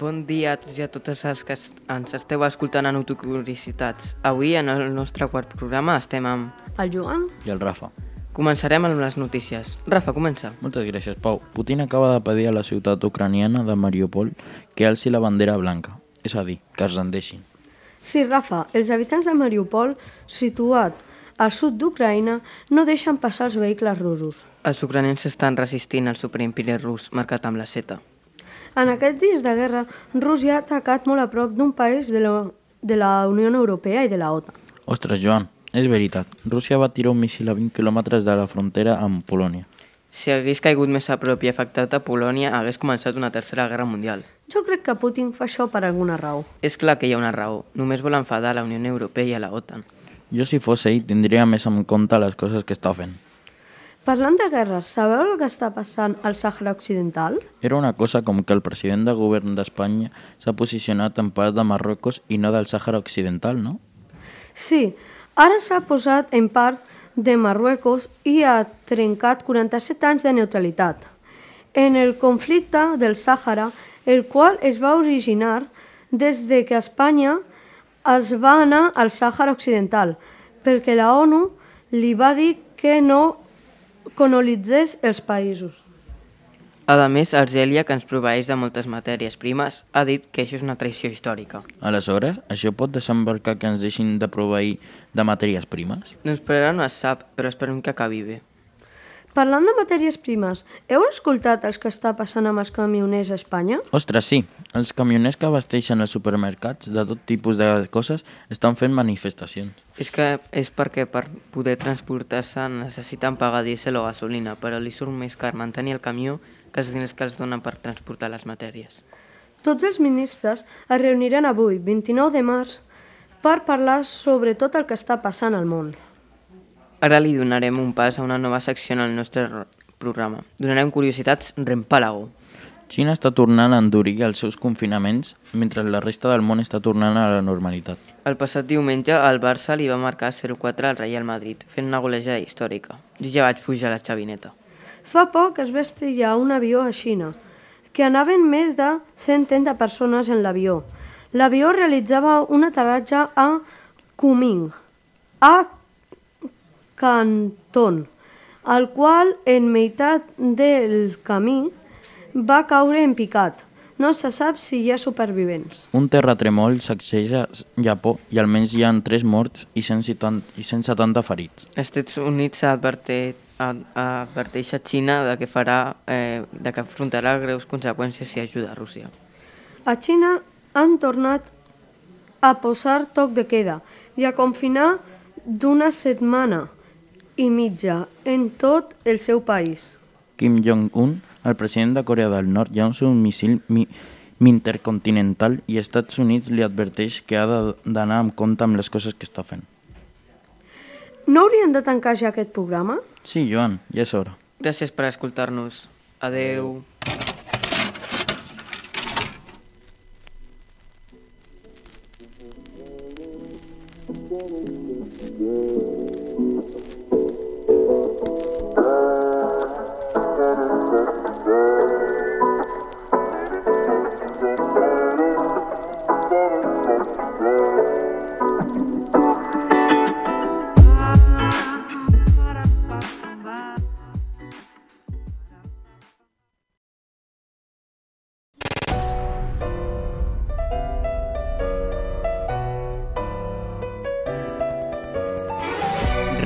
Bon dia a tots i a totes els que ens esteu escoltant a Autocuriositats. Avui, en el nostre quart programa, estem amb... El Joan? I el Rafa. Començarem amb les notícies. Rafa, comença. Moltes gràcies, Pau. Putin acaba de pedir a la ciutat ucraniana de Mariupol que alci la bandera blanca, és a dir, que es rendeixin. Sí, Rafa, els habitants de Mariupol, situat al sud d'Ucraïna, no deixen passar els vehicles russos. Els ucranians estan resistint al superimperi rus marcat amb la seta. En aquests dies de guerra, Rússia ha atacat molt a prop d'un país de la, de la Unió Europea i de la OTAN. Ostres, Joan, és veritat. Rússia va tirar un missil a 20 quilòmetres de la frontera amb Polònia. Si hagués caigut més a prop i afectat a Polònia, hagués començat una tercera guerra mundial. Jo crec que Putin fa això per alguna raó. És clar que hi ha una raó. Només vol enfadar a la Unió Europea i a la OTAN. Jo, si fos ell, tindria més en compte les coses que està fent. Parlant de guerres, sabeu el que està passant al Sàhara Occidental? Era una cosa com que el president de govern d'Espanya s'ha posicionat en part de Marruecos i no del Sàhara Occidental, no? Sí, ara s'ha posat en part de Marruecos i ha trencat 47 anys de neutralitat. En el conflicte del Sàhara, el qual es va originar des de que Espanya es va anar al Sàhara Occidental, perquè la ONU li va dir que no colonitzés els països. A més, Argèlia, que ens proveeix de moltes matèries primes, ha dit que això és una traïció històrica. Aleshores, això pot desembarcar que ens deixin de proveir de matèries primes? Doncs per ara no es sap, però esperem que acabi bé. Parlant de matèries primes, heu escoltat els que està passant amb els camioners a Espanya? Ostres, sí. Els camioners que abasteixen els supermercats de tot tipus de coses estan fent manifestacions. És que és perquè per poder transportar-se necessiten pagar dièsel o gasolina, però li surt més car mantenir el camió que els diners que els donen per transportar les matèries. Tots els ministres es reuniran avui, 29 de març, per parlar sobre tot el que està passant al món. Ara li donarem un pas a una nova secció en el nostre programa. Donarem curiositats rempàlago. Xina està tornant a endurir els seus confinaments mentre la resta del món està tornant a la normalitat. El passat diumenge el Barça li va marcar 0-4 al Real Madrid, fent una golejada històrica. Jo ja vaig pujar a la xavineta. Fa poc es va estrellar un avió a Xina, que anaven més de 130 persones en l'avió. L'avió realitzava un aterratge a Kunming, a Canton, el qual en meitat del camí va caure en picat. No se sap si hi ha supervivents. Un terratremol sacseja Japó i almenys hi ha 3 morts i 170, i 170 ferits. Els Estats Units advertit, ad- adverteix a Xina de que, farà, eh, de que afrontarà greus conseqüències si ajuda a Rússia. A Xina han tornat a posar toc de queda i a confinar d'una setmana i mitja en tot el seu país. Kim Jong-un, el president de Corea del Nord, llança un missil mi intercontinental i Estats Units li adverteix que ha de- d'anar amb compte amb les coses que està fent. No haurien de tancar ja aquest programa? Sí, Joan, ja és hora. Gràcies per escoltar-nos. Adeu.